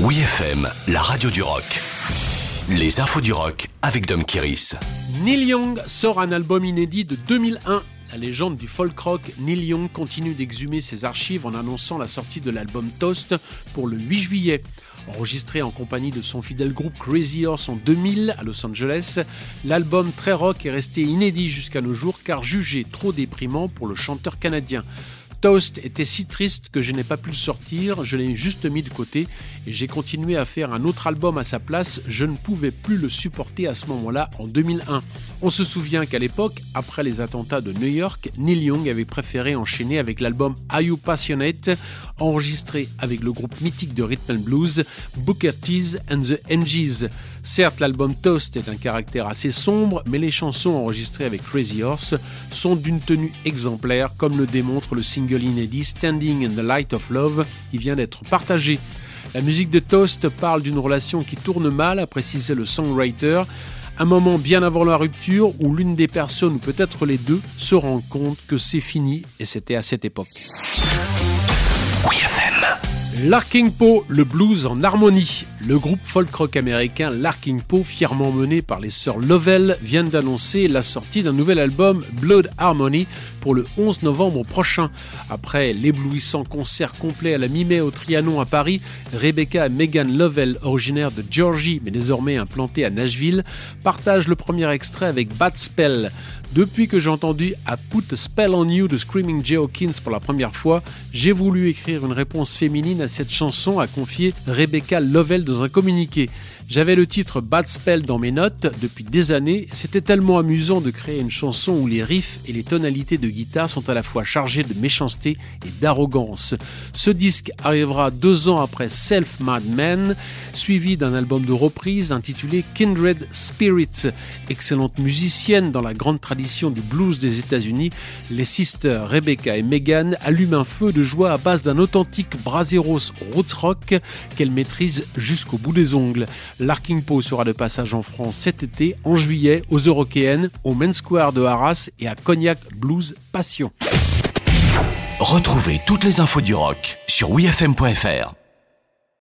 Oui FM, la radio du rock. Les infos du rock avec Dom Kiris. Neil Young sort un album inédit de 2001. La légende du folk rock, Neil Young continue d'exhumer ses archives en annonçant la sortie de l'album Toast pour le 8 juillet. Enregistré en compagnie de son fidèle groupe Crazy Horse en 2000 à Los Angeles, l'album très rock est resté inédit jusqu'à nos jours car jugé trop déprimant pour le chanteur canadien. Toast était si triste que je n'ai pas pu le sortir, je l'ai juste mis de côté et j'ai continué à faire un autre album à sa place, je ne pouvais plus le supporter à ce moment-là en 2001. On se souvient qu'à l'époque, après les attentats de New York, Neil Young avait préféré enchaîner avec l'album Are You Passionate, enregistré avec le groupe mythique de rhythm and blues Booker T and the NGs. Certes, l'album Toast est d'un caractère assez sombre, mais les chansons enregistrées avec Crazy Horse sont d'une tenue exemplaire, comme le démontre le single inédit Standing in the Light of Love qui vient d'être partagé. La musique de Toast parle d'une relation qui tourne mal, a précisé le songwriter, un moment bien avant la rupture où l'une des personnes, ou peut-être les deux, se rend compte que c'est fini et c'était à cette époque. Larking Poe, le blues en harmonie. Le groupe folk rock américain Larking Poe, fièrement mené par les sœurs Lovell, vient d'annoncer la sortie d'un nouvel album Blood Harmony pour le 11 novembre prochain. Après l'éblouissant concert complet à la mi-mai au Trianon à Paris, Rebecca et Megan Lovell, originaires de Georgie mais désormais implantées à Nashville, partagent le premier extrait avec Bad Spell. Depuis que j'ai entendu I Put a Spell on You de Screaming Jay Hawkins pour la première fois, j'ai voulu écrire une réponse féminine à cette chanson, a confié Rebecca Lovell dans un communiqué. J'avais le titre Bad Spell dans mes notes depuis des années. C'était tellement amusant de créer une chanson où les riffs et les tonalités de guitare sont à la fois chargés de méchanceté et d'arrogance. Ce disque arrivera deux ans après Self Mad Men, suivi d'un album de reprise intitulé Kindred Spirits. Excellente musicienne dans la grande tradition du blues des États-Unis, les sisters Rebecca et Megan allument un feu de joie à base d'un authentique braseros roots rock qu'elles maîtrisent jusqu'au bout des ongles. Larking Poe sera de passage en France cet été, en juillet, aux Eurokéennes, au Main Square de Arras et à Cognac Blues Passion. Retrouvez toutes les infos du rock sur wfm.fr.